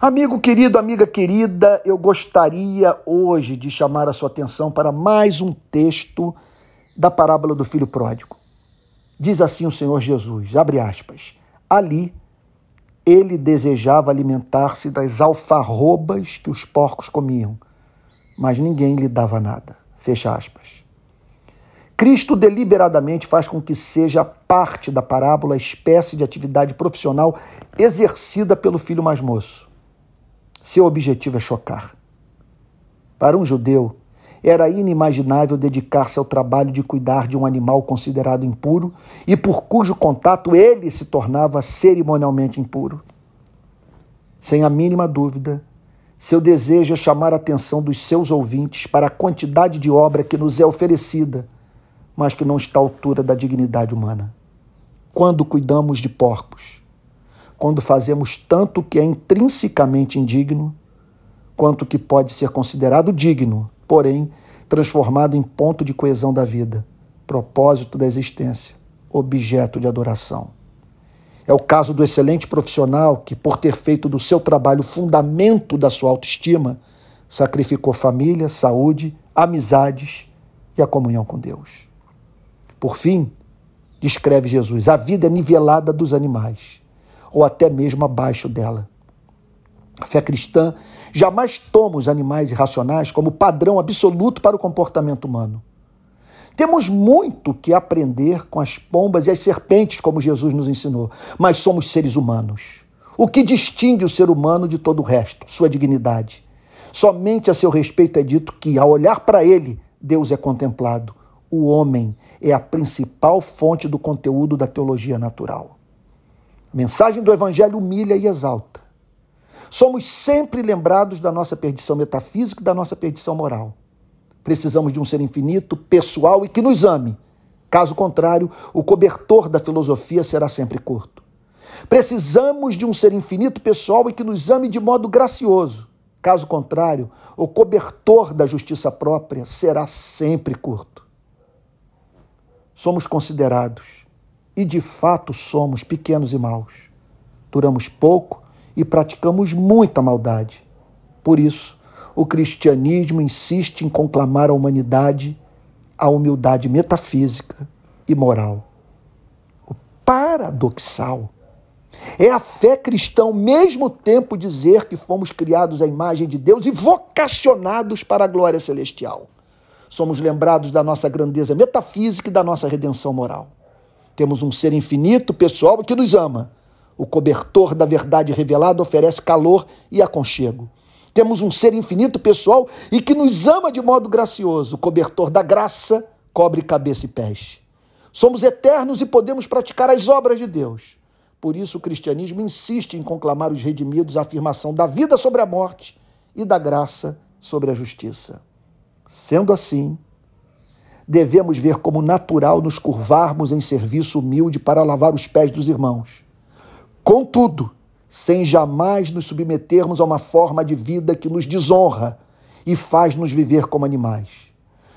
Amigo querido, amiga querida, eu gostaria hoje de chamar a sua atenção para mais um texto da parábola do filho pródigo. Diz assim o Senhor Jesus, abre aspas, ali ele desejava alimentar-se das alfarrobas que os porcos comiam, mas ninguém lhe dava nada. Fecha aspas. Cristo deliberadamente faz com que seja parte da parábola a espécie de atividade profissional exercida pelo filho mais moço. Seu objetivo é chocar. Para um judeu, era inimaginável dedicar-se ao trabalho de cuidar de um animal considerado impuro e por cujo contato ele se tornava cerimonialmente impuro. Sem a mínima dúvida, seu desejo é chamar a atenção dos seus ouvintes para a quantidade de obra que nos é oferecida, mas que não está à altura da dignidade humana. Quando cuidamos de porcos, quando fazemos tanto que é intrinsecamente indigno, quanto que pode ser considerado digno, porém transformado em ponto de coesão da vida, propósito da existência, objeto de adoração. É o caso do excelente profissional que, por ter feito do seu trabalho o fundamento da sua autoestima, sacrificou família, saúde, amizades e a comunhão com Deus. Por fim, descreve Jesus, a vida é nivelada dos animais ou até mesmo abaixo dela. A fé cristã jamais toma os animais irracionais como padrão absoluto para o comportamento humano. Temos muito que aprender com as pombas e as serpentes, como Jesus nos ensinou, mas somos seres humanos. O que distingue o ser humano de todo o resto? Sua dignidade. Somente a seu respeito é dito que, ao olhar para ele, Deus é contemplado. O homem é a principal fonte do conteúdo da teologia natural. A mensagem do Evangelho humilha e exalta. Somos sempre lembrados da nossa perdição metafísica e da nossa perdição moral. Precisamos de um ser infinito, pessoal e que nos ame. Caso contrário, o cobertor da filosofia será sempre curto. Precisamos de um ser infinito, pessoal e que nos ame de modo gracioso. Caso contrário, o cobertor da justiça própria será sempre curto. Somos considerados e de fato somos pequenos e maus. Duramos pouco e praticamos muita maldade. Por isso, o cristianismo insiste em conclamar à humanidade a humildade metafísica e moral. O paradoxal é a fé cristã ao mesmo tempo dizer que fomos criados à imagem de Deus e vocacionados para a glória celestial. Somos lembrados da nossa grandeza metafísica e da nossa redenção moral. Temos um ser infinito, pessoal, que nos ama. O cobertor da verdade revelada oferece calor e aconchego. Temos um ser infinito, pessoal, e que nos ama de modo gracioso. O cobertor da graça cobre cabeça e pés. Somos eternos e podemos praticar as obras de Deus. Por isso, o cristianismo insiste em conclamar os redimidos a afirmação da vida sobre a morte e da graça sobre a justiça. Sendo assim, devemos ver como natural nos curvarmos em serviço humilde para lavar os pés dos irmãos. Contudo, sem jamais nos submetermos a uma forma de vida que nos desonra e faz-nos viver como animais.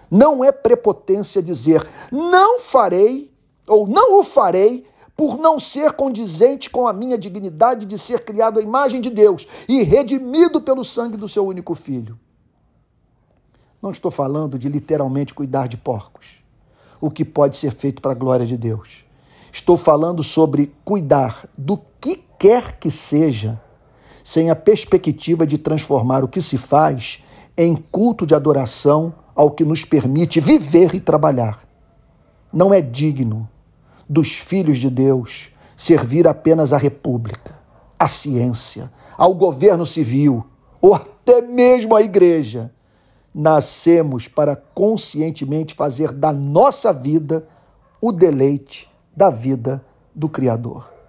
Não é prepotência dizer não farei ou não o farei por não ser condizente com a minha dignidade de ser criado à imagem de Deus e redimido pelo sangue do seu único filho. Não estou falando de literalmente cuidar de porcos, o que pode ser feito para a glória de Deus. Estou falando sobre cuidar do que quer que seja, sem a perspectiva de transformar o que se faz em culto de adoração ao que nos permite viver e trabalhar. Não é digno dos filhos de Deus servir apenas à República, à ciência, ao governo civil ou até mesmo à igreja nascemos para conscientemente fazer da nossa vida o deleite da vida do Criador.